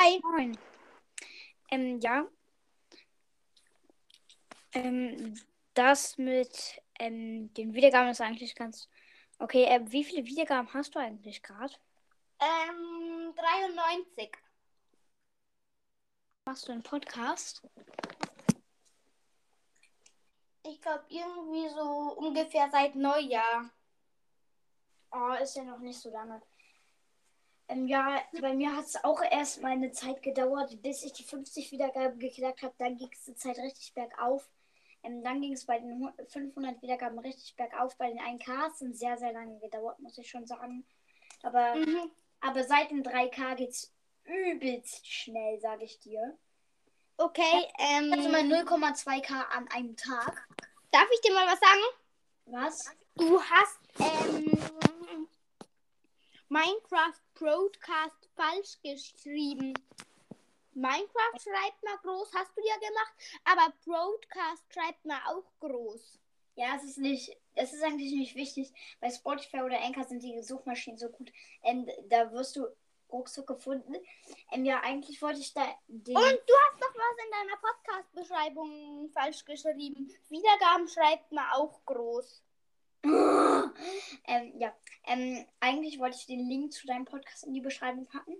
Hi. Moin. Ähm, ja. Ähm, das mit ähm, den Wiedergaben ist eigentlich ganz. Okay, äh, wie viele Wiedergaben hast du eigentlich gerade? Ähm, 93. Machst du einen Podcast? Ich glaube irgendwie so ungefähr seit Neujahr. Oh, ist ja noch nicht so lange. Ähm, ja, bei mir hat es auch erst mal eine Zeit gedauert, bis ich die 50 Wiedergaben geknackt habe. Dann ging es die Zeit richtig bergauf. Ähm, dann ging es bei den hu- 500 Wiedergaben richtig bergauf. Bei den 1Ks sind sehr, sehr lange gedauert, muss ich schon sagen. Aber, Mhm. aber seit den 3K geht es übelst schnell, sage ich dir. Okay, ähm, Also mal 0,2K an einem Tag. darf ich dir mal was sagen? Was? Du hast ähm, Minecraft Broadcast falsch geschrieben. Minecraft schreibt man groß, hast du ja gemacht, aber Broadcast schreibt man auch groß. Ja, es ist nicht, es ist eigentlich nicht wichtig. Bei Spotify oder Anchor sind die Suchmaschinen so gut. Ähm, da wirst du ruckzuck gefunden. Ähm, ja, eigentlich wollte ich da den. Und du hast noch was in deiner Podcast-Beschreibung falsch geschrieben. Wiedergaben schreibt man auch groß. ähm, ja, ähm, eigentlich wollte ich den Link zu deinem Podcast in die Beschreibung packen.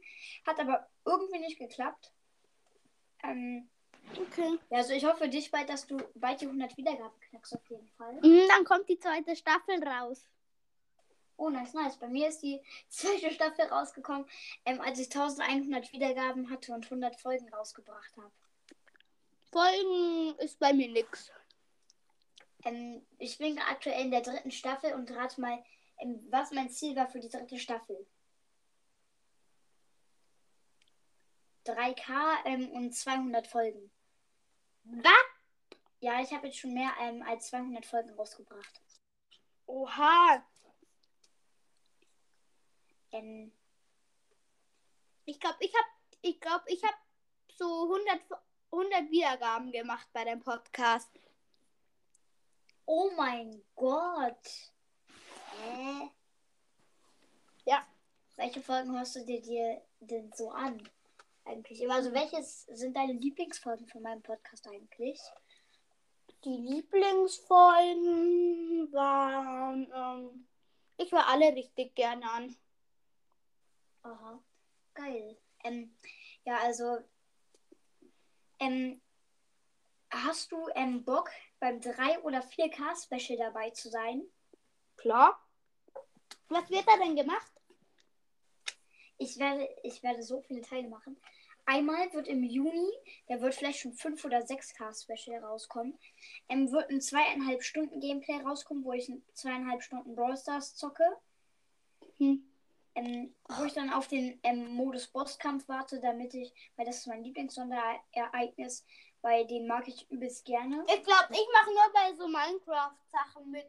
Hat aber irgendwie nicht geklappt. Ähm, Okay. ja, also ich hoffe dich bald, dass du bald die 100 Wiedergaben knackst auf jeden Fall. Mhm, Dann kommt die zweite Staffel raus. Oh, nice, nice. Bei mir ist die zweite Staffel rausgekommen, ähm, als ich 1100 Wiedergaben hatte und 100 Folgen rausgebracht habe. Folgen ist bei mir nix. Ähm, ich bin aktuell in der dritten Staffel und rate mal, ähm, was mein Ziel war für die dritte Staffel. 3K ähm, und 200 Folgen. Was? Ja, ich habe jetzt schon mehr ähm, als 200 Folgen rausgebracht. Oha. Ähm, Ich glaube, ich habe ich glaube, ich habe so 100, 100 Wiedergaben gemacht bei dem Podcast. Oh mein Gott. Hä? Ja. Welche Folgen hörst du dir, dir denn so an? Eigentlich. Also, welches sind deine Lieblingsfolgen von meinem Podcast eigentlich? Die Lieblingsfolgen waren ähm, ich war alle richtig gerne an. Aha, geil. Ähm, ja, also, ähm, hast du ähm, Bock, beim 3 oder 4K Special dabei zu sein? Klar. Was wird da denn gemacht? Ich werde, ich werde so viele Teile machen. Einmal wird im Juni, der wird vielleicht schon 5 oder 6K Special rauskommen, ähm, wird ein zweieinhalb Stunden Gameplay rauskommen, wo ich ein zweieinhalb Stunden Brawl Stars zocke. Hm. ähm, wo ich dann auf den ähm, Modus Bosskampf warte, damit ich, weil das ist mein Lieblingssonderereignis, weil den mag ich übelst gerne. Ich glaube, ich mache nur bei so Minecraft-Sachen mit.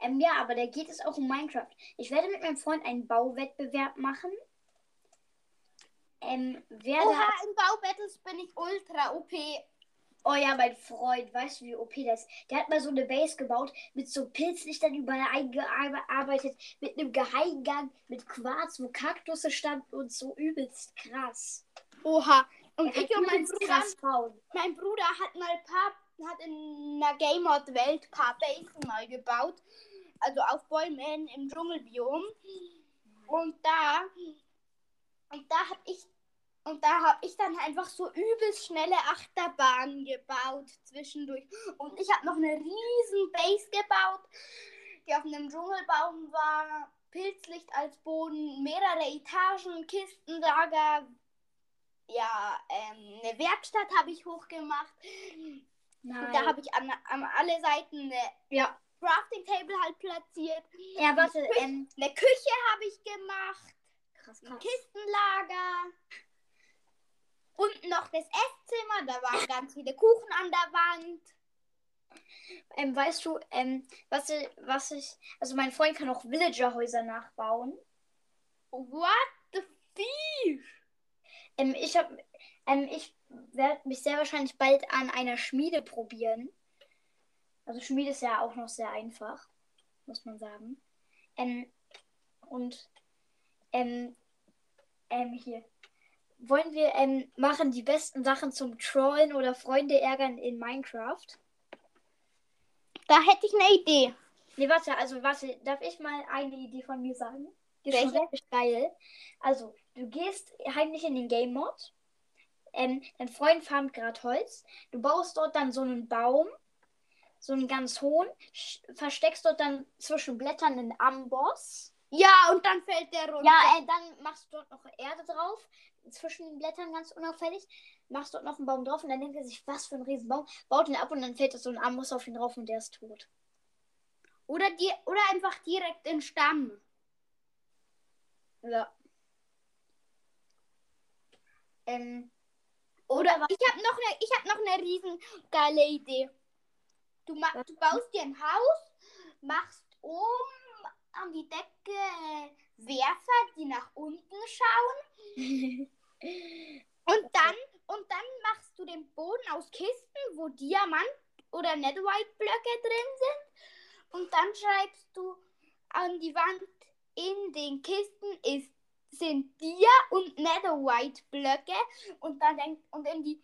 Ähm, ja, aber da geht es auch um Minecraft. Ich werde mit meinem Freund einen Bauwettbewerb machen. Ähm, wer Oha, da, in Baubattles bin ich ultra OP. oh ja, mein Freund, weißt du, wie OP das ist? Der hat mal so eine Base gebaut, mit so Pilzlichtern überall eingearbeitet, mit einem Geheimgang, mit Quarz, wo Kaktusse standen und so übelst krass. Oha. Und ich und mein Bruder, mein Bruder hat mal paar, hat in einer Game Mod Welt paar Basen mal gebaut. Also auf Bäumen im Dschungelbiom. Und da, und da hab ich, und da habe ich dann einfach so übelst schnelle Achterbahnen gebaut zwischendurch. Und ich habe noch eine riesen Base gebaut, die auf einem Dschungelbaum war. Pilzlicht als Boden, mehrere Etagen, Kistenlager, ja, ähm, eine Werkstatt habe ich hochgemacht. Nein. Da habe ich an, an alle Seiten eine ja. Crafting Table halt platziert. Ja, warte, ähm, Eine Küche habe ich gemacht. krass, Ein krass. Kistenlager. Und noch das Esszimmer. Da waren ganz viele Kuchen an der Wand. Ähm, weißt du, ähm, was ich, was ich, also mein Freund kann auch Villager-Häuser nachbauen. What the fish? Ähm, ich habe, ähm, ich werde mich sehr wahrscheinlich bald an einer Schmiede probieren. Also Schmiede ist ja auch noch sehr einfach, muss man sagen. Ähm, und ähm, ähm, hier. Wollen wir ähm, machen die besten Sachen zum Trollen oder Freunde ärgern in Minecraft? Da hätte ich eine Idee. Nee, warte, also warte, darf ich mal eine Idee von mir sagen? Die ist schon Welche? richtig geil. Also, du gehst heimlich in den Game Mode. Ähm, dein Freund farmt gerade Holz. Du baust dort dann so einen Baum, so einen ganz hohen, versteckst dort dann zwischen Blättern einen Amboss. Ja, und dann fällt der runter. Ja, äh, dann machst du dort noch Erde drauf, zwischen den Blättern ganz unauffällig. Machst dort noch einen Baum drauf und dann denkt er sich, was für ein Riesenbaum. Baut ihn ab und dann fällt da so ein Amboss auf ihn drauf und der ist tot. Oder, die, oder einfach direkt in Stamm. Ja. Ähm, Oder ich habe noch eine, ich habe noch eine riesen geile Idee. Du, ma du baust dir ein Haus, machst oben an die Decke Werfer, die nach unten schauen. Und dann und dann machst du den Boden aus Kisten, wo Diamant oder Netherite Blöcke drin sind. Und dann schreibst du an die Wand in den Kisten ist sind Dia und Netherite Blöcke und dann denkt und in die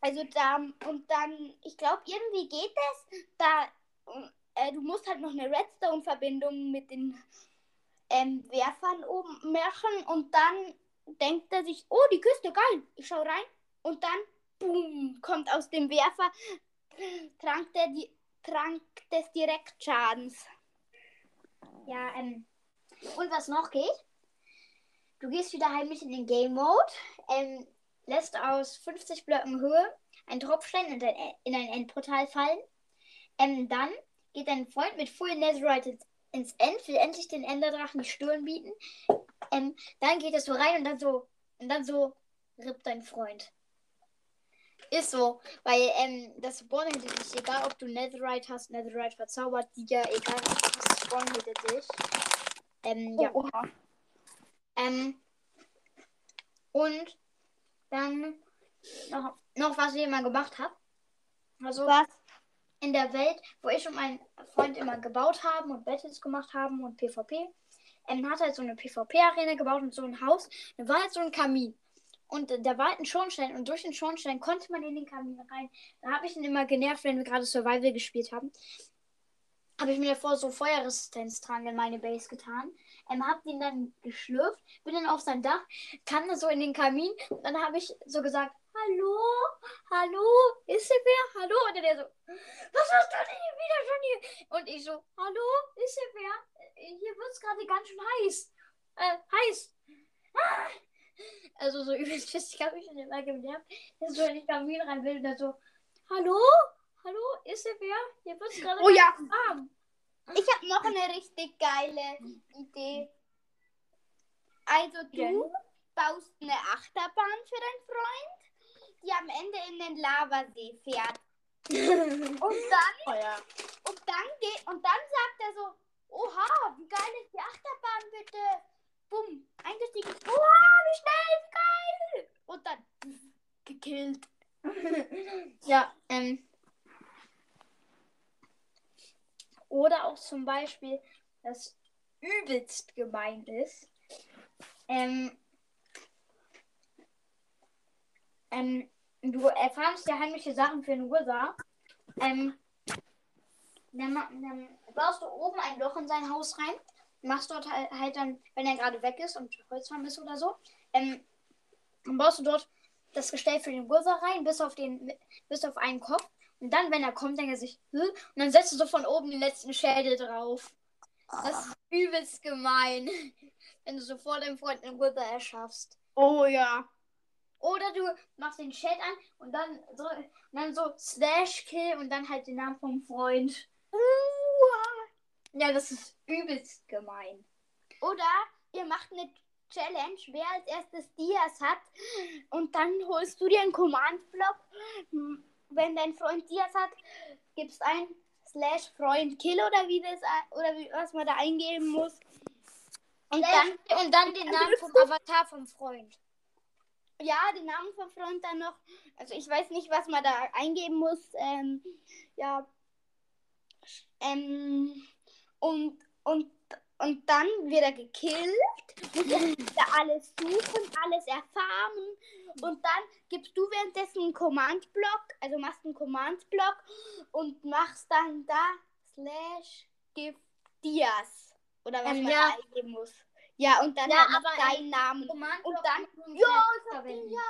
also da und dann ich glaube irgendwie geht es da äh, du musst halt noch eine Redstone Verbindung mit den ähm, Werfern oben machen und dann denkt er sich oh die Küste geil ich schau rein und dann boom kommt aus dem Werfer trank der die trank des Direktschadens Ja, ähm. Und was noch geht? Du gehst wieder heimlich in den Game Mode, ähm, lässt aus 50 Blöcken Höhe einen Tropfstein in ein, in ein Endportal fallen. Ähm, dann geht dein Freund mit Full Netherite ins, ins End, will endlich den Enderdrachen die Stirn bieten. Ähm, dann geht es so rein und dann so, und dann so rippt dein Freund. Ist so, weil ähm, das Spawn hinter dich, egal ob du Netherite hast, Netherite verzaubert, die ja egal was du Spawn hinter dich. Ähm, ja. Oha. Ähm, und dann noch, noch was ich immer gemacht habe. Also was in der Welt, wo ich und mein Freund immer gebaut haben und Battles gemacht haben und PvP, ähm, hat halt so eine PvP-Arena gebaut und so ein Haus. Da war halt so ein Kamin. Und äh, da war halt ein Schornstein und durch den Schornstein konnte man in den Kamin rein. Da habe ich ihn immer genervt, wenn wir gerade Survival gespielt haben. Habe ich mir davor so Feuerresistenz dran in meine Base getan. Ähm, hab den dann geschlürft, bin dann auf sein Dach, kam dann so in den Kamin und dann habe ich so gesagt, hallo, hallo, ist hier wer? Hallo? Und der so, was hast du denn hier wieder schon hier? Und ich so, hallo, ist hier wer? Hier wird es gerade ganz schön heiß. Äh, heiß. Ah. Also so übelst fest, ich habe mich schon immer genervt, dass so in den Kamin rein will und dann so, hallo, hallo, ist hier wer? Hier wird es gerade Oh ja. warm. Ich habe noch eine richtig geile Idee. Also du Ja. baust eine Achterbahn für deinen Freund, die am Ende in den Lavasee fährt. Und dann, Oh ja. und dann geht, und dann sagt er so, oha, wie geil ist die Achterbahn bitte? Bumm, eingestiegen. Oha, wie schnell, wie geil! Und dann gekillt. Ja, ähm. Oder auch zum Beispiel, das übelst gemein ist. Ähm, ähm, du erfährst ja heimliche Sachen für den Ursa. Ähm, dann, dann baust du oben ein Loch in sein Haus rein. Machst dort halt, dann, wenn er gerade weg ist und Holzfarm ist oder so, ähm, dann baust du dort das Gestell für den Ursa rein, bis auf den, bis auf einen Kopf. Und dann, wenn er kommt, denkt er sich, Hä? und dann setzt du so von oben den letzten Schädel drauf. Das ist übelst gemein, wenn du so vor deinem Freund einen Wither erschaffst. Oh ja. Oder du machst den Chat an und dann so, und dann so Slash Kill und dann halt den Namen vom Freund. Ja, das ist übelst gemein. Oder ihr macht eine Challenge, wer als erstes Dias hat. Und dann holst du dir einen Command-Block. Hm, Wenn dein Freund Dias hat, gibst ein slash Freund Kill oder wie das oder wie, was man da eingeben muss. Und dann, Dann, und dann den Namen vom Avatar vom Freund. ja, den Namen vom Freund dann noch. Also ich weiß nicht, was man da eingeben muss. Ähm, ja. Ähm, und, und, und dann wird er gekillt. Du musst da alles suchen, alles erfahren. Und dann gibst du währenddessen einen Command-Block, also machst einen Command-Block und machst dann da slash give Dias. Oder was Ähm, man ja. da eingeben muss. Ja, und dann Ja, aber, deinen Namen. Und dann, verwenden. Dias.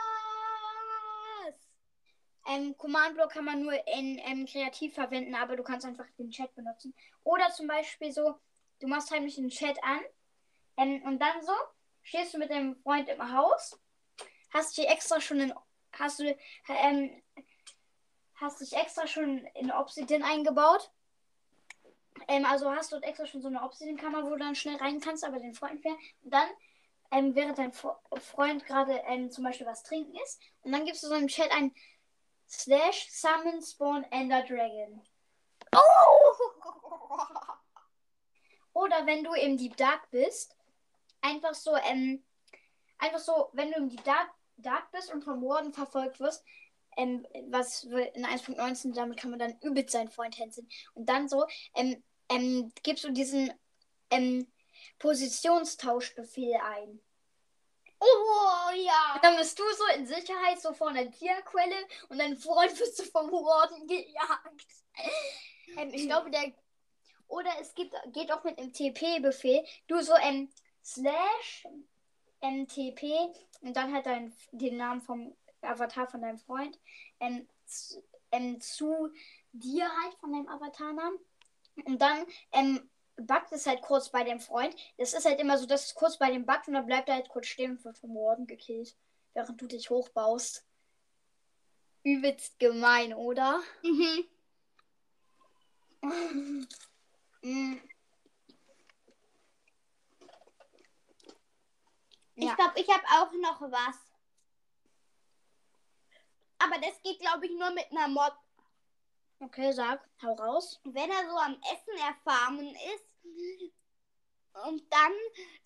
Ähm, Command Block kann man nur in ähm, kreativ verwenden, aber du kannst einfach den Chat benutzen. Oder zum Beispiel so, du machst heimlich den Chat an ähm, und dann so stehst du mit deinem Freund im Haus, hast dich extra schon in, hast du, ähm, hast dich extra schon in Obsidian eingebaut. Ähm, also hast dort extra schon so eine Obsidian-Kammer, wo du dann schnell rein kannst, aber den Freund fährt. Und dann, ähm, während dein Fre- Freund gerade ähm, zum Beispiel was trinken ist, und dann gibst du so im Chat ein Slash Summon Spawn Ender Dragon. Oder wenn du im Deep Dark bist, einfach so, ähm, einfach so, wenn du im Deep Dark, Dark bist und vom Warden verfolgt wirst, ähm, was in 1.19, damit kann man dann übelst seinen Freund hänseln. Und dann so, ähm, ähm, gibst du diesen, ähm, Positionstauschbefehl ein. Oh, ja. Und dann bist du so in Sicherheit, so vor einer Tierquelle und dein Freund wirst du vom Warden gejagt. Ähm, ich glaube, der. Oder es gibt, geht auch mit dem TP-Befehl. Du so ähm, slash MTP und dann halt dein, den Namen vom Avatar von deinem Freund ähm, z- ähm, zu dir halt von deinem Avatarnamen. Und dann ähm, backt es halt kurz bei dem Freund. Das ist halt immer so, dass es kurz bei dem backt und dann bleibt er halt kurz stehen und wird vom Warden gekillt, während du dich hochbaust. Übelst gemein, oder? Mhm. Ich Ja. glaube, ich habe auch noch was. Aber das geht, glaube ich, nur mit einer Mod. Okay, sag, hau raus. Wenn er so am Essen erfahren ist und dann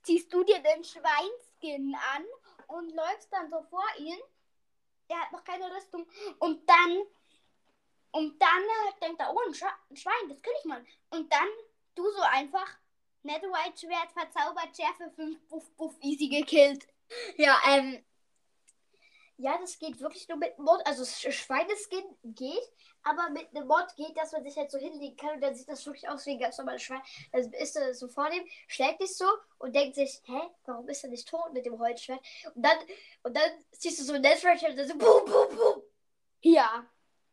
ziehst du dir den Schweinskin an und läufst dann so vor ihn. Er hat noch keine Rüstung. Und dann und dann äh, denkt er, oh, ein, Schwe ein Schwein, das kill ich mal. Und dann du so einfach Netherite Schwert verzaubert, Schärfe 5, buff, buff, easy gekillt. Ja, ähm. Ja, das geht wirklich nur mit Mod. Also Sch- Schweineskin geht, aber mit einem Mod geht, dass man sich halt so hinlegen kann und dann sieht das wirklich aus wie ein ganz normales Schwein. Also ist er so vor dem, schlägt dich so und denkt sich, hä, warum ist er nicht tot mit dem Holzschwert? Und dann, und dann siehst du so ein Netherite und dann so boom, boom, boom. Ja.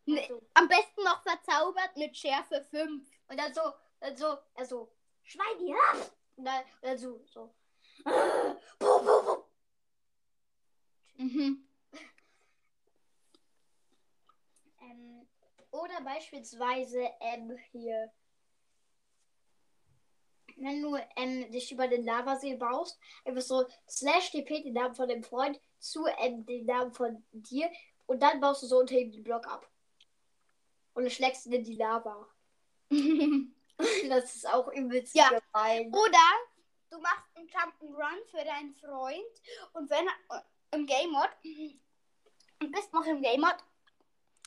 Ne, Also, am besten noch verzaubert mit Schärfe 5. Und dann so, dann so, also, Schwein, ja. Und dann, dann so, so. Boom, boom, boom. Mhm. Ähm, oder beispielsweise ähm, hier. Wenn du ähm, dich über den Lavasee baust, einfach so slash dp den Namen von dem Freund zu ähm, den Namen von dir und dann baust du so unter ihm den Block ab. Und schlägst du in die Lava. Das ist auch übelst Ja. gemein. Oder du machst einen Jump'n'Run für deinen Freund und wenn er im Game Mode und bist noch im Game Mode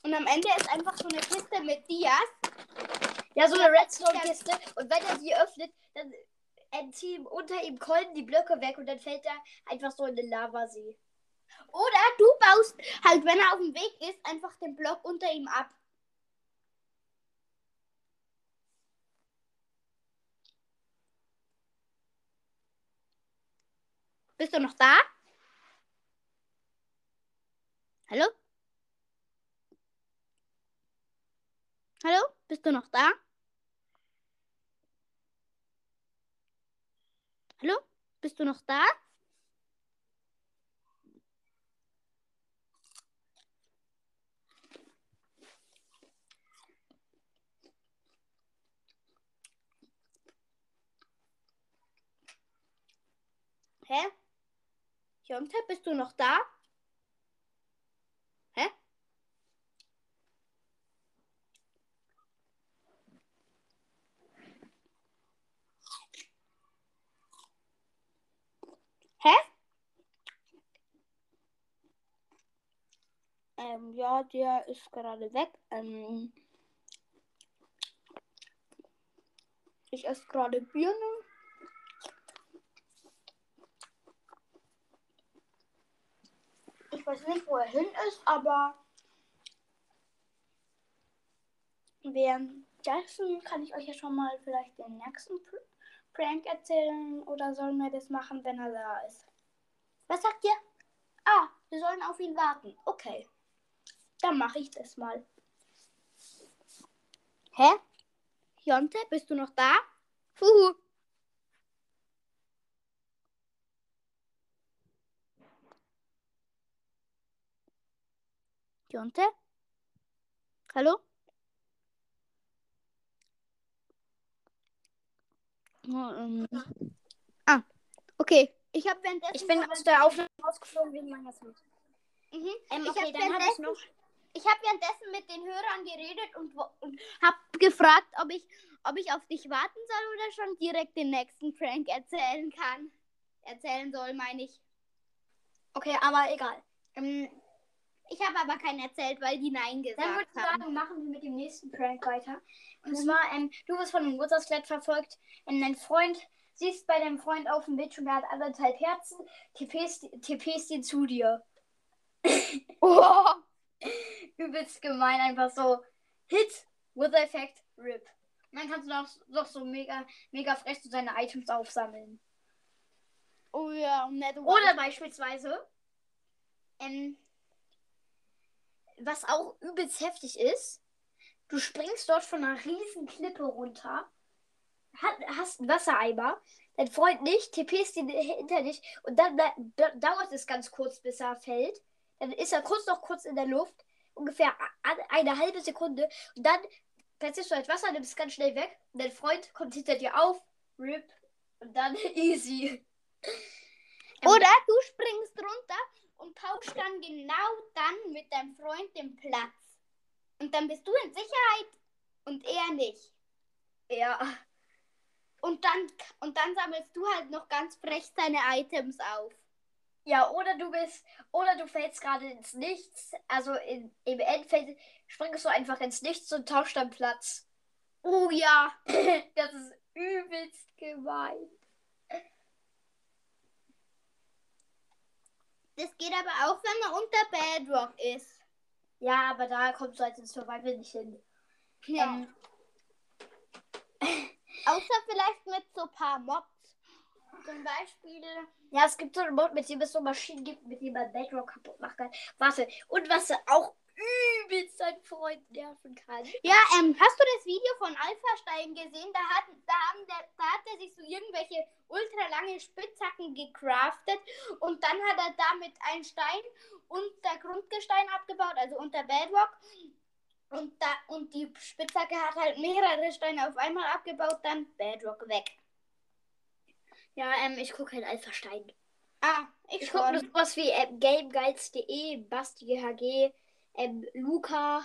und am Ende ist einfach so eine Kiste mit Dias. Ja, so eine Redstone-Kiste. Und wenn er die öffnet, dann entziehen unter ihm Kolben die Blöcke weg und dann fällt er einfach so in den Lavasee. Oder du baust halt, wenn er auf dem Weg ist, einfach den Block unter ihm ab. Bist du noch da? Hallo? Hallo? Bist du noch da? Hallo? Bist du noch da? Hä? Jonte, bist du noch da? Hä? Hä? Ähm, ja, der ist gerade weg. Ähm, ich esse gerade Birne. Ich weiß nicht, wo er hin ist, aber währenddessen kann ich euch ja schon mal vielleicht den nächsten Pr Prank erzählen oder sollen wir das machen, wenn er da ist? Was sagt ihr? Ah, wir sollen auf ihn warten. Okay. Dann mache ich das mal. Hä? Jonte, bist du noch da? Huhu. Jonte? Hallo? Oh, ähm. Ah, okay. Ich habe währenddessen. Ich bin aus der Aufnahme rausgeflogen wegen meiner Smith. Mhm. Ähm, ich okay, habe dann habe ich währenddessen, ich hab währenddessen mit den Hörern geredet und, wo- und habe gefragt, ob ich, ob ich auf dich warten soll oder schon direkt den nächsten Prank erzählen kann. Erzählen soll, meine ich. Okay, aber egal. Ähm, Ich habe aber keinen erzählt, weil die Nein gesagt dann würde ich haben. sagen, machen wir mit dem nächsten Prank weiter. Und Mhm. zwar, ähm, du wirst von einem Geburtstagsklett verfolgt. Ähm, dein Freund, siehst bei deinem Freund auf dem Bildschirm, der hat anderthalb Herzen, TPst, TPst ihn zu dir. Oh, Übelst gemein, einfach so. Hit, with effect, rip. Und dann kannst du noch, noch so mega, mega frech so seine Items aufsammeln. oh ja, nett. Oder beispielsweise, ähm, was auch übelst heftig ist, du springst dort von einer riesen Klippe runter, hast einen Wassereimer, dein Freund nicht, TPst ihn hinter dich und dann da, da, dauert es ganz kurz, bis er fällt. Dann ist er kurz noch kurz in der Luft, ungefähr eine halbe Sekunde und dann platzierst du halt Wasser, nimmst ganz schnell weg und dein Freund kommt hinter dir auf, rip und dann easy. Oder du springst runter und tauschst dann genau dann mit deinem Freund den Platz. Und dann bist du in Sicherheit und er nicht. Ja. Und dann, und dann sammelst du halt noch ganz frech seine Items auf. Ja, oder du bist, oder du fällst gerade ins Nichts. Also in, im Endfeld springst du einfach ins Nichts und tauschst dann Platz. Oh ja. Das ist übelst gemein. Das geht aber auch, wenn man unter Bedrock ist. Ja, aber da kommst du halt ins Survival nicht hin. Ja. Ähm, Außer vielleicht mit so ein paar Mobs. Zum Beispiel. ja, es gibt so einen Mod, mit dem es so Maschinen gibt, mit denen man Bedrock kaputt machen kann. Warte, und was auch übelst deinen Freund nerven kann. Ja, ähm, hast du das Video von Alpha-Stein gesehen? Da hat, da, haben der, da hat er sich so irgendwelche ultra lange Spitzhacken gecraftet und dann hat er damit einen Stein unter Grundgestein abgebaut, also unter Bedrock. Und, da, und die Spitzhacke hat halt mehrere Steine auf einmal abgebaut, dann Bedrock weg. Ja, ähm, ich gucke halt Alpha Stein. Ah, ich, Ich gucke nur sowas wie ähm, GameGuides.de, Basti GHG, ähm, Luca.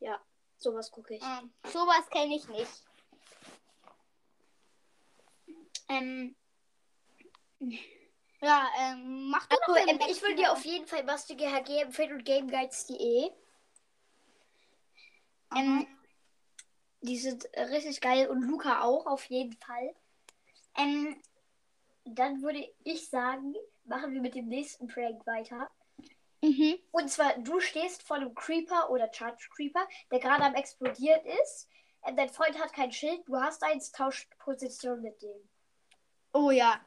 Ja, sowas gucke ich. Ah, sowas kenne ich nicht. Ähm, Ja, ähm, mach du also, doch den ähm, ich würde dir auf jeden Fall Basti GHG empfehlen und GameGuides.de. Aha. Ähm, die sind richtig geil und Luca auch auf jeden Fall. Ähm, dann würde ich sagen, machen wir mit dem nächsten Prank weiter. Mhm. Und zwar, du stehst vor einem Creeper oder Charge Creeper, der gerade am explodieren ist. Ähm, dein Freund hat kein Schild, du hast eins, tauscht Position mit dem. Oh ja.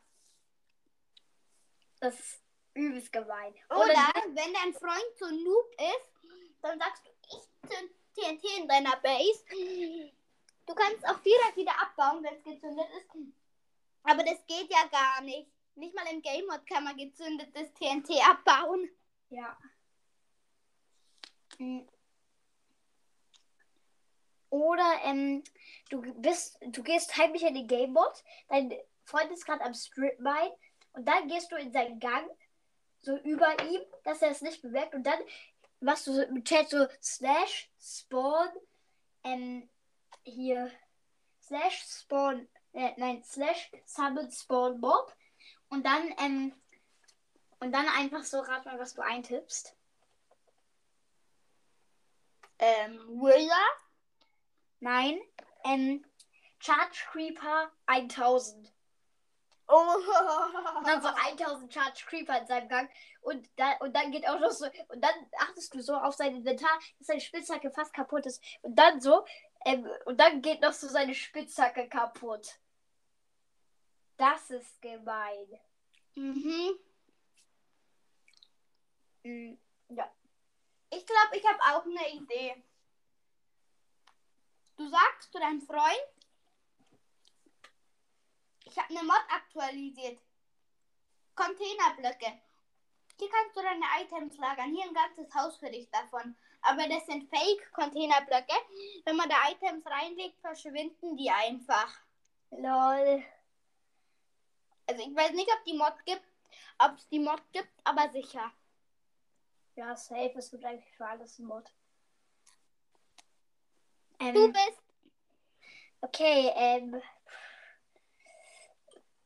Das ist übelst gemein. Oder wenn dein Freund so ein Noob ist, dann sagst du, ich zünd TNT in deiner Base. Du kannst auch direkt wieder abbauen, wenn es gezündet ist. Aber das geht ja gar nicht. Nicht mal im Game Mode kann man gezündetes TNT abbauen. Ja. Mm. Oder ähm, du bist, du gehst heimlich in den Gamebot, dein Freund ist gerade am Strip Mine und dann gehst du in seinen Gang, so über ihm, dass er es nicht bemerkt und dann machst du so im Chat so slash spawn, ähm, hier, slash spawn, äh, nein, slash summon spawn mob und dann, ähm, und dann einfach so, rat mal, was du eintippst. Ähm, Willa? Nein. Ähm, Charge Creeper 1000. Oh. Dann so 1000 Charge Creeper in seinem Gang. Und, da, und dann geht auch noch so. Und dann achtest du so auf sein Inventar, dass seine Spitzhacke fast kaputt ist. Und dann so. Ähm, und dann geht noch so seine Spitzhacke kaputt. Das ist gemein. Mhm. Mhm. Ja. Ich glaube, ich habe auch eine Idee. Du sagst zu deinem Freund, ich habe eine Mod aktualisiert. Containerblöcke. Hier kannst du deine Items lagern. Hier ein ganzes Haus für dich davon. Aber das sind Fake-Containerblöcke. Wenn man da Items reinlegt, verschwinden die einfach. Lol. Also ich weiß nicht, ob die Mod gibt, ob es die Mod gibt, aber sicher. Ja, safe. Es gibt eigentlich für alles einen Mod. Ähm, Du bist Okay, ähm.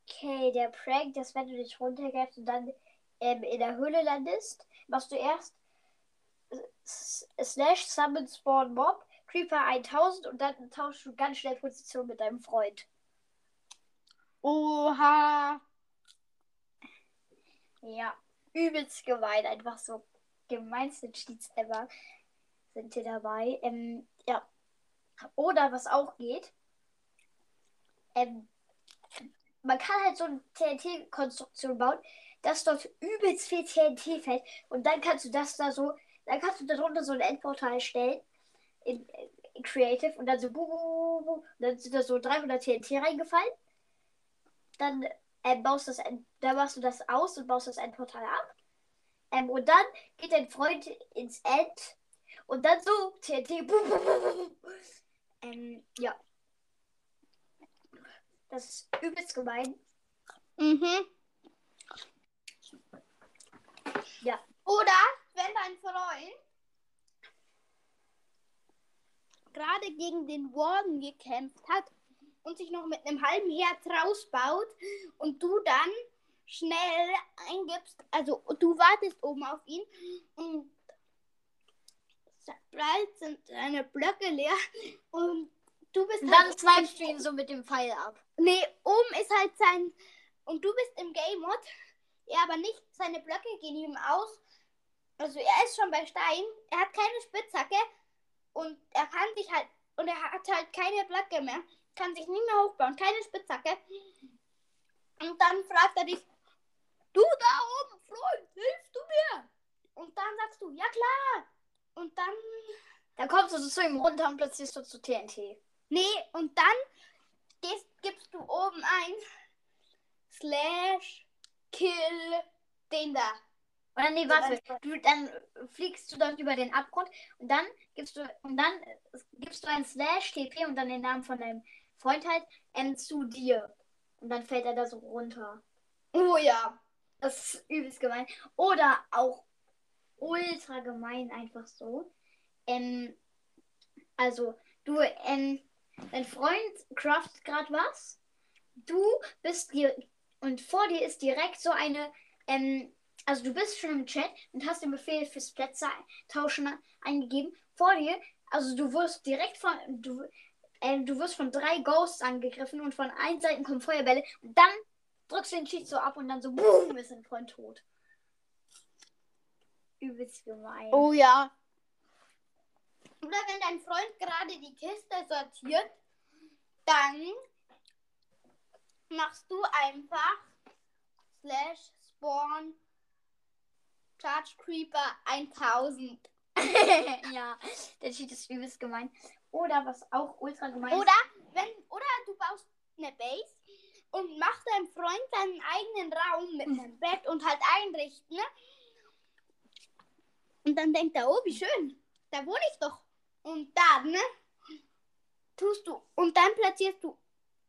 Okay, der Prank, dass wenn du dich runtergehst und dann ähm, in der Höhle landest, machst du erst slash summon spawn mob, Creeper 1000 und dann tauschst du ganz schnell Position mit deinem Freund. Oha. Ja, übelst gemein, einfach so gemeinste Cheats ever sind hier dabei. Ähm, ja. Oder was auch geht, ähm, man kann halt so eine TNT-Konstruktion bauen, dass dort übelst viel TNT fällt und dann kannst du das da so, dann kannst du darunter so ein Endportal stellen in, in Creative und dann so bu, bu, bu, bu, und dann sind da so 300 TNT reingefallen. Dann ähm, baust das, dann machst du das aus und baust das Endportal ab. Ähm, und dann geht dein Freund ins End und dann so TNT. Ähm, ja. Das ist übelst gemein. Mhm. Ja. Oder wenn dein Freund gerade gegen den Warden gekämpft hat und sich noch mit einem halben Herz rausbaut und du dann schnell eingibst, also du wartest oben auf ihn und bald sind deine Blöcke leer und du bist Und halt dann snipest du ihn so mit dem Pfeil ab. Nee, oben ist halt sein. Und du bist im Game Mod. Er aber nicht. Seine Blöcke gehen ihm aus. Also er ist schon bei Stein. Er hat keine Spitzhacke. Und er kann sich halt. Und er hat halt keine Blöcke mehr. Kann sich nicht mehr hochbauen. Keine Spitzhacke. Und dann fragt er dich. Du da oben, Freund, hilfst du mir? Und dann sagst du, ja klar. Und dann. Dann kommst du so zu ihm runter und plötzlich so zu TNT. Nee, und dann gehst, gibst du oben ein Slash Kill den da. Oder nee, warte. Du, dann fliegst du dort über den Abgrund und dann gibst du und dann gibst du ein Slash TP und dann den Namen von deinem Freund halt ähm, zu dir. Und dann fällt er da so runter. Oh ja. Das ist übelst gemein. Oder auch ultra gemein einfach so. Ähm, also, du, ähm, dein Freund craftet gerade was. Du bist dir und vor dir ist direkt so eine, ähm, also du bist schon im Chat und hast den Befehl fürs Plätze tauschen eingegeben. Vor dir, also du wirst direkt von, du, ähm, du wirst von drei Ghosts angegriffen und von allen Seiten kommen Feuerbälle. Und dann drückst den Cheat so ab und dann so, boom, ist dein Freund tot. Übelst gemein. Oh ja. Oder wenn dein Freund gerade die Kiste sortiert, dann machst du einfach Slash Spawn Charge Creeper 1000. ja, der Cheat ist übelst gemein. Oder was auch ultra gemein Oder wenn oder du baust eine Base und machst deinem Freund seinen eigenen Raum mit einem Bett und halt einrichten. Ne? Und dann denkt er, oh, wie schön, da wohne ich doch. Und dann, ne, tust du, und dann platzierst du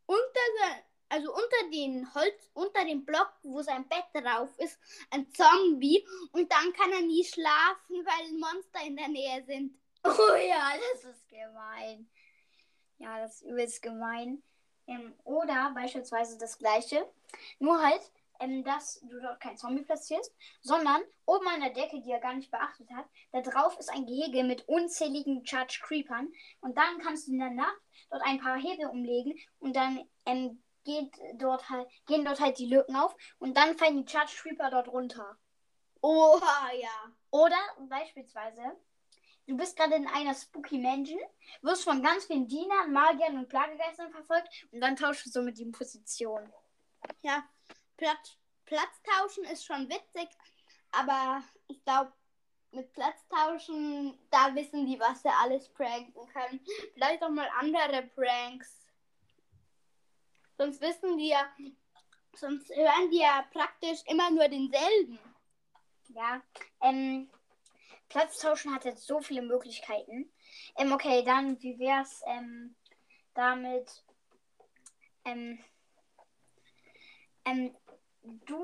unter, also unter den Holz, unter dem Block, wo sein Bett drauf ist, ein Zombie. Und dann kann er nie schlafen, weil Monster in der Nähe sind. Oh ja, das ist gemein. Ja, das ist übelst gemein. Ähm, oder beispielsweise das gleiche. Nur halt, ähm, dass du dort kein Zombie platzierst, sondern oben an der Decke, die er gar nicht beachtet hat, da drauf ist ein Gehege mit unzähligen Charge Creepern. Und dann kannst du in der Nacht dort ein paar Hebel umlegen und dann ähm, geht dort halt, gehen dort halt die Lücken auf und dann fallen die Charge Creeper dort runter. Oha, ja. Oder beispielsweise, du bist gerade in einer Spooky Mansion, wirst von ganz vielen Dienern, Magiern und Plagegeistern verfolgt und dann tauschst du so mit ihm Position. Ja, Platz, Platz tauschen ist schon witzig, aber ich glaube, mit Platz tauschen, da wissen die, was sie alles pranken können. Vielleicht auch mal andere Pranks. Sonst wissen die ja, sonst hören die ja praktisch immer nur denselben. Ja, ähm, Platztauschen hat jetzt so viele Möglichkeiten. Ähm, okay, dann, wie wär's ähm, damit? Ähm, ähm, du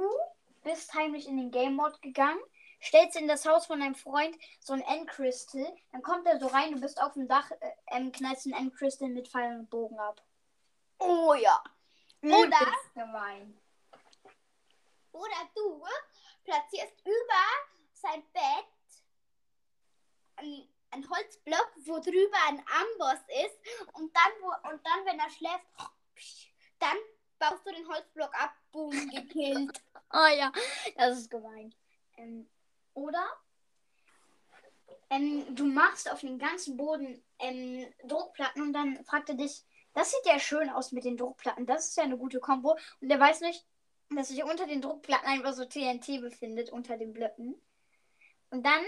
bist heimlich in den Game Mode gegangen, stellst in das Haus von deinem Freund so ein Endcrystal, dann kommt er so rein, du bist auf dem Dach, äh, ähm, knallst ein Endcrystal mit Pfeil und Bogen ab. Oh ja. Oder, gemein. oder du platzierst über sein Bett ein, ein Holzblock, wo drüber ein Amboss ist und dann, wo, und dann, wenn er schläft, dann baust du den Holzblock ab, boom, gekillt. Oh ja, das ist gemein. Ähm, oder ähm, du machst auf den ganzen Boden ähm, Druckplatten und dann fragt er dich, das sieht ja schön aus mit den Druckplatten, das ist ja eine gute Kombo. Und er weiß nicht, dass sich unter den Druckplatten einfach so TNT befindet, unter den Blöcken. Und dann,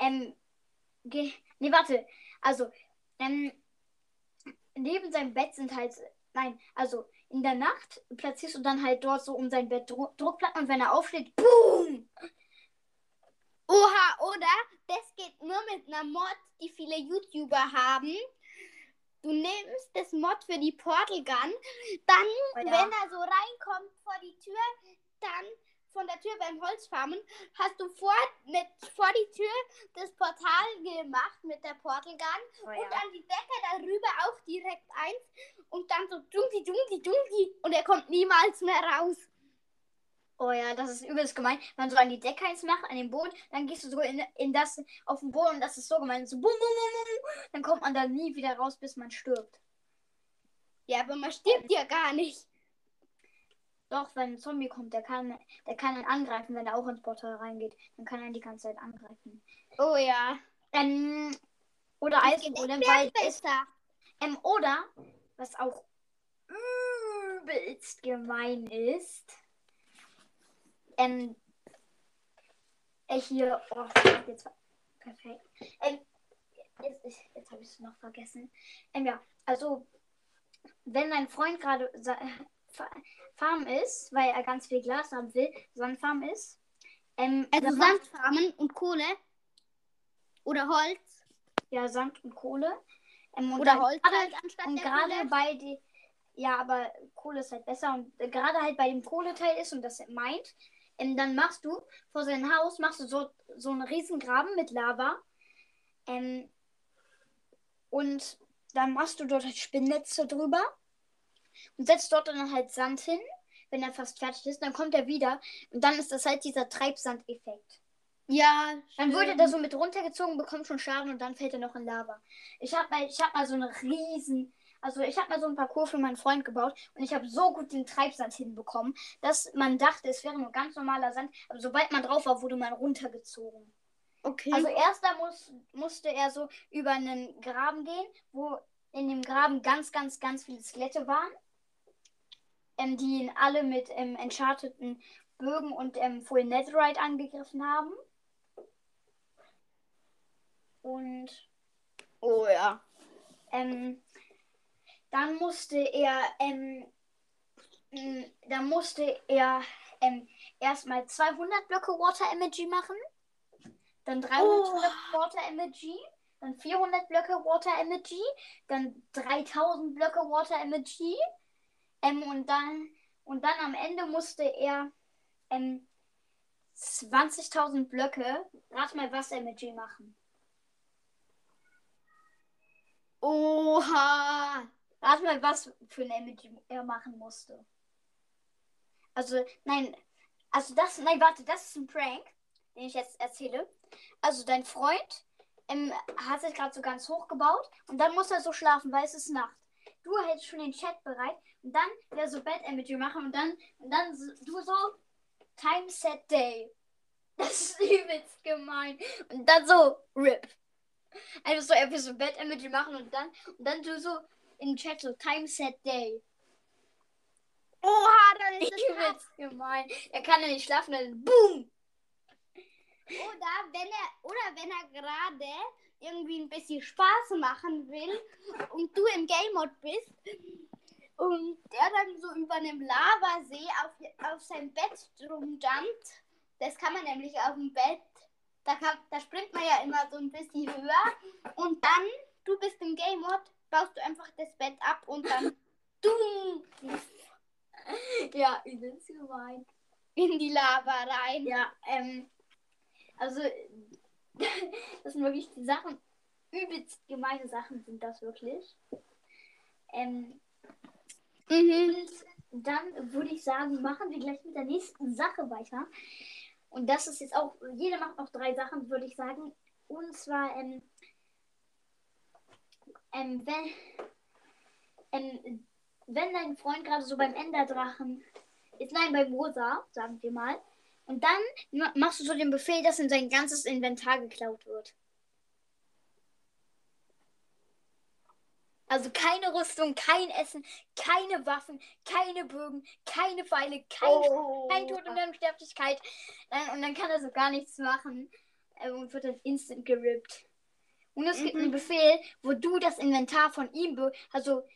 ähm, nee, warte, also, ähm, neben seinem Bett sind halt, nein, also in der Nacht platzierst du dann halt dort so um sein Bett Dru Druckplatten und wenn er aufsteht, boom! Oha, oder? Das geht nur mit einer Mod, die viele YouTuber haben. Du nimmst das Mod für die Portal Gun, dann, Oh ja. wenn er so reinkommt vor die Tür, dann von der Tür beim Holzfarmen, hast du vor, mit, vor die Tür das Portal gemacht mit der Portal Gun Oh und ja. an die Decke darüber auch direkt eins und dann so dunki, dunki, dunki und er kommt niemals mehr raus. Oh ja, das ist übelst gemein. Wenn man so an die Decke eins macht, an den Boden, dann gehst du so in, in das, auf den Boden und das ist so gemein. So bum, bum, bum, bum. Dann kommt man da nie wieder raus, bis man stirbt. Ja, aber man stirbt ja gar nicht. Doch, wenn ein Zombie kommt, der kann, der kann ihn angreifen, wenn er auch ins Portal reingeht. Dann kann er ihn die ganze Zeit angreifen. Oh ja. Ähm, oder geht weil besser. ähm, oder, was auch übelst gemein ist, ähm, äh, hier, oh, jetzt, perfekt. Ähm, jetzt jetzt, jetzt habe ich es noch vergessen. Ähm, ja, also, wenn dein Freund gerade Farm ist, weil er ganz viel Glas haben will, Sandfarm ist, ähm, Also macht- Sandfarmen und Kohle. Oder Holz. ja, Sand und Kohle. Ähm, und Oder dann Holz gerade- halt anstatt Und gerade bei die, ja, aber Kohle ist halt besser und äh, gerade halt bei dem Kohleteil ist und das meint, ähm, dann machst du vor sein Haus machst du so so einen riesen Graben mit Lava, ähm, und dann machst du dort halt Spinnnetze drüber und setzt dort dann halt Sand hin, wenn er fast fertig ist, dann kommt er wieder und dann ist das halt dieser Treibsandeffekt. Ja, Dann wurde stimmt. der so mit runtergezogen, bekommt schon Schaden und dann fällt er noch in Lava. Ich habe mal, ich hab mal so eine riesen, also ich habe mal so ein Parcours für meinen Freund gebaut und ich habe so gut den Treibsand hinbekommen, dass man dachte, es wäre nur ganz normaler Sand, aber sobald man drauf war, wurde man runtergezogen. Okay. Also erst da muss, musste er so über einen Graben gehen, wo in dem Graben ganz, ganz, ganz viele Skelette waren, ähm, die ihn alle mit ähm, encharteten Bögen und ähm, Full Netherite angegriffen haben. Und oh ja. ähm, dann musste er, ähm, dann musste er ähm, erstmal 200 Blöcke Water Energy machen, dann 300 Oh. Water Energy, dann 400 Blöcke Water Energy, dann 3000 Blöcke Water Energy, ähm, und dann und dann am Ende musste er ähm, 20.000 Blöcke, rat mal was Energy machen. Oha. Rat mal, was für ein Emoji er machen musste. Also, nein, also das, nein, warte, das ist ein Prank, den ich jetzt erzähle. Also, dein Freund ähm, hat sich gerade so ganz hoch gebaut und dann muss er so schlafen, weil es ist Nacht. Du hältst schon den Chat bereit Und dann wäre so Bad Energy machen und dann, und dann so, du so Time Set Day. Das ist übelst gemein. Und dann so RIP. Einfach so einfach so Bad Energy machen und dann, und dann du so im Chat so Time Set Day. Oha, dann ist es Übelst gemein. Er kann ja nicht schlafen, dann BOOM! Oder wenn er, oder wenn er gerade irgendwie ein bisschen Spaß machen will und du im Game Mode bist und der dann so über einem Lavasee auf, auf sein Bett rumjumpt. Das kann man nämlich auf dem Bett. Da, kann, da springt man ja immer so ein bisschen höher. Und dann, du bist im Game Mode, baust du einfach das Bett ab und dann du Ja, übelst gemein. in die Lava rein. Ja, ähm, also, das sind wirklich die Sachen, übelst gemeine Sachen sind das wirklich. Ähm, Mhm. und dann würde ich sagen, machen wir gleich mit der nächsten Sache weiter. Und das ist jetzt auch, jeder macht noch drei Sachen, würde ich sagen. Und zwar, ähm, ähm, wenn, ähm, wenn dein Freund gerade so beim Enderdrachen ist, nein, beim Rosa, sagen wir mal, und dann ma- machst du so den Befehl, dass in sein ganzes Inventar geklaut wird. Also keine Rüstung, kein Essen, keine Waffen, keine Bögen, keine Pfeile, kein, Oh. kein Tod und Unsterblichkeit. Dann, und dann kann er so gar nichts machen äh, und wird dann instant gerippt. Und es gibt Mhm. einen Befehl, wo du das Inventar von ihm, be also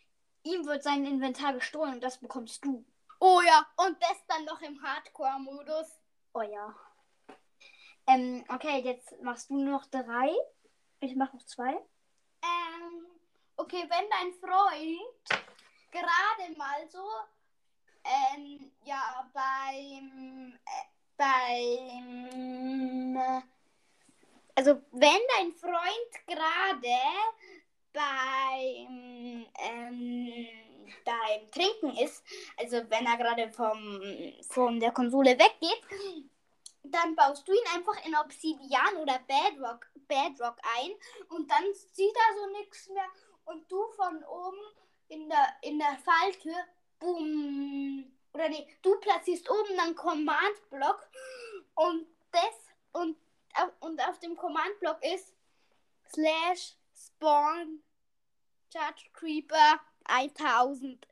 ihm wird sein Inventar gestohlen und das bekommst du. Oh ja, und das dann noch im Hardcore-Modus. Oh ja. Ähm, okay, jetzt machst du noch drei. Ich mach noch zwei. Okay, wenn dein Freund gerade mal so, ähm, ja, beim, äh, beim, äh, also wenn dein Freund gerade beim, ähm, beim Trinken ist, also wenn er gerade vom, von der Konsole weggeht, dann baust du ihn einfach in Obsidian oder Bedrock, Bedrock ein und dann sieht er so nichts mehr und du von oben in der, in der Falltür, boom, oder nee, du platzierst oben einen Command-Block und das und, auf- und auf dem Command-Block ist slash spawn Charge Creeper 1000.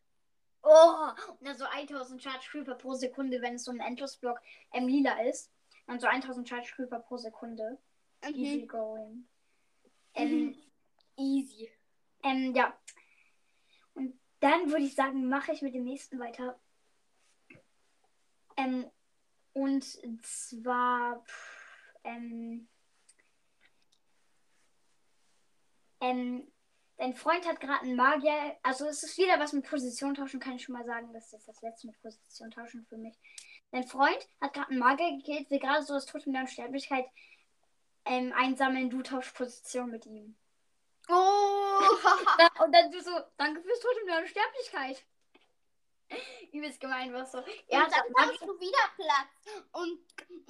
Oh, und dann so 1000 Charge Creeper pro Sekunde, wenn es so ein Endless-Block ähm, lila ist. Dann so 1000 Charge Creeper pro Sekunde. Easy Mhm. going. Ähm, Easy. Ähm, ja. Und dann würde ich sagen, mache ich mit dem nächsten weiter. Ähm, und zwar, pff, ähm, ähm, dein Freund hat gerade einen Magier, also es ist wieder was mit Position tauschen, kann ich schon mal sagen, das ist jetzt das letzte mit Position tauschen für mich. Dein Freund hat gerade einen Magier gekillt, will gerade so das Totem der Unsterblichkeit ähm, einsammeln, du tauschst Position mit ihm. Oh! Und dann du so, danke fürs Totem der Unsterblichkeit. Übelst gemein, was so. Er und dann machst du wieder Platz und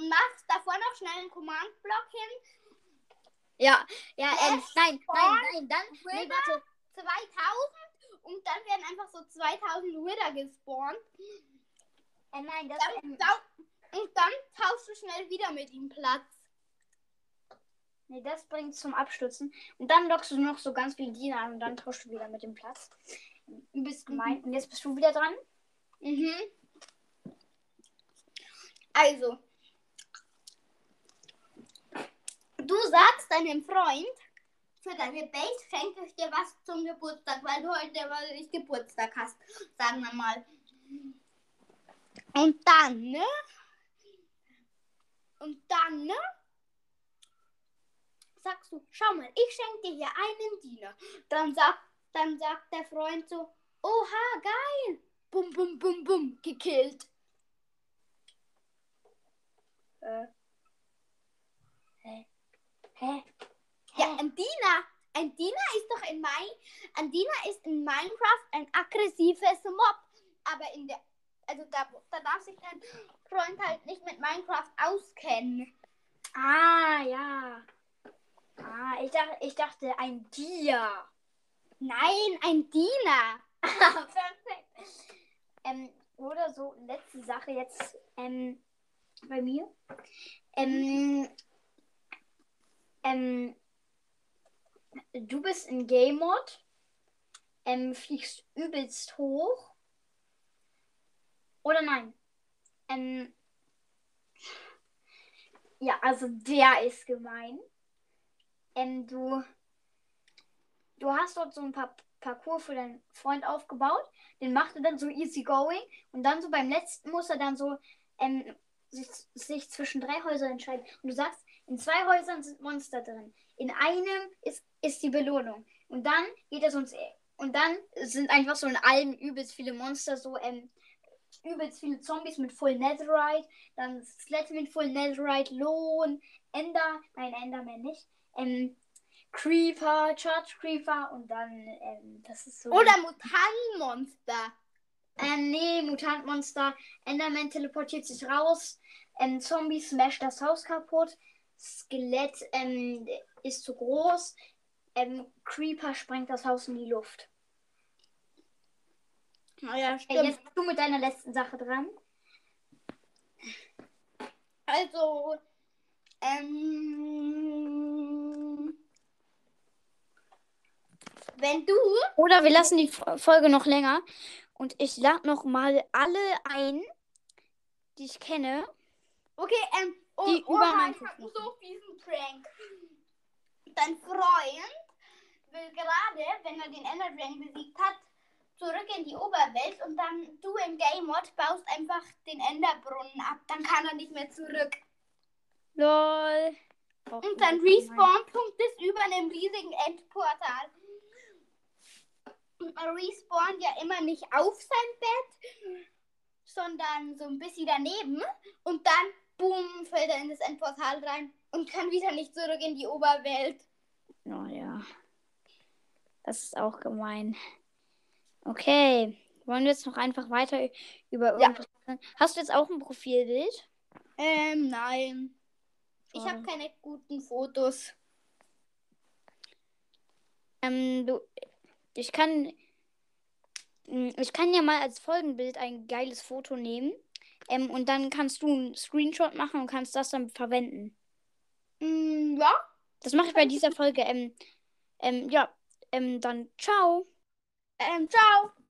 machst davor noch schnell einen Command-Block hin. Ja, ja, ähm, Yes, nein, nein, nein, dann, nee, warte. 2000 und dann werden einfach so 2000 Wither gespawnt. Äh, nein, das, Dann, ähm, dann, und dann tauschst du schnell wieder mit ihm Platz. Nee, das bringt zum Abstürzen. Und dann lockst du noch so ganz viele Diener an und dann tauschst du wieder mit dem Platz. Übelst gemein. Und jetzt bist du wieder dran. Mhm. Also, du sagst deinem Freund, für deine Base schenke ich dir was zum Geburtstag, weil du heute mal nicht Geburtstag hast, sagen wir mal. Und dann, ne? Und dann, ne? Sagst du, schau mal, ich schenke dir hier einen Diener. Dann sagt, dann sagt der Freund so, oha, geil. Bum, bum, bum, bum, gekillt. Äh. Hä? Hä? Ja, ein Diener. Ein Diener ist doch in mein, ein Diener ist in Minecraft ein aggressives Mob. Aber in der, also da, da darf sich dein Freund halt nicht mit Minecraft auskennen. Ah, ja. Ah, ich dachte, ich dachte ein Tier. Nein, ein Diener. Perfekt. Ähm, oder so, letzte Sache jetzt ähm, bei mir. Ähm, ähm, du bist in Game Mode, ähm, fliegst übelst hoch. Oder nein? Ähm, ja, also der ist gemein. Ähm, du, du hast dort so ein paar Parcours für deinen Freund aufgebaut. Den macht er dann so easy going. Und dann so beim letzten muss er dann so ähm, sich, sich zwischen drei Häusern entscheiden. Und du sagst, in zwei Häusern sind Monster drin. In einem ist, ist die Belohnung. Und dann geht es uns. Und dann sind einfach so in allen übelst viele Monster, so ähm, übelst viele Zombies mit Full Netherite, dann Skelette mit Full Netherite, Lohn, Ender, nein, Enderman nicht, ähm, Creeper, Charge Creeper und dann, ähm, das ist so. Oder Mutantenmonster. Ähm, nee, Mutantmonster. Enderman teleportiert sich raus. Ähm, Zombie smasht das Haus kaputt. Skelett ähm, ist zu groß. Ähm, Creeper sprengt das Haus in die Luft. Naja, Ey, stimmt. jetzt bist du mit deiner letzten Sache dran. Also, ähm, wenn du, Oder wir lassen die Fo- Folge noch länger. Und ich lade noch mal alle ein, die ich kenne. okay, ähm, oh, Die oha, über ich hab einen so fiesen Prank. Dein Freund will gerade, wenn er den Ender Dragon besiegt hat, zurück in die Oberwelt und dann du im Game Mode baust einfach den Enderbrunnen ab. Dann kann er nicht mehr zurück. Lol. Und sein Respawn-Punkt ist über einem riesigen Endportal. Und er respawnt ja immer nicht auf sein Bett, sondern so ein bisschen daneben. Und dann, boom, fällt er in das Endportal rein und kann wieder nicht zurück in die Oberwelt. Oh ja. Das ist auch gemein. Okay. Wollen wir jetzt noch einfach weiter über Ja. irgendwas reden? Hast du jetzt auch ein Profilbild? Ähm, nein. Ich Schade. habe keine guten Fotos. Ähm, du, ich kann, Mm, ich kann ja mal als Folgenbild ein geiles Foto nehmen. Ähm, und dann kannst du einen Screenshot machen und kannst das dann verwenden. Mm, ja. Das mache ich bei dieser Folge. Ähm, ähm, ja, ähm, dann ciao. Ähm, ciao.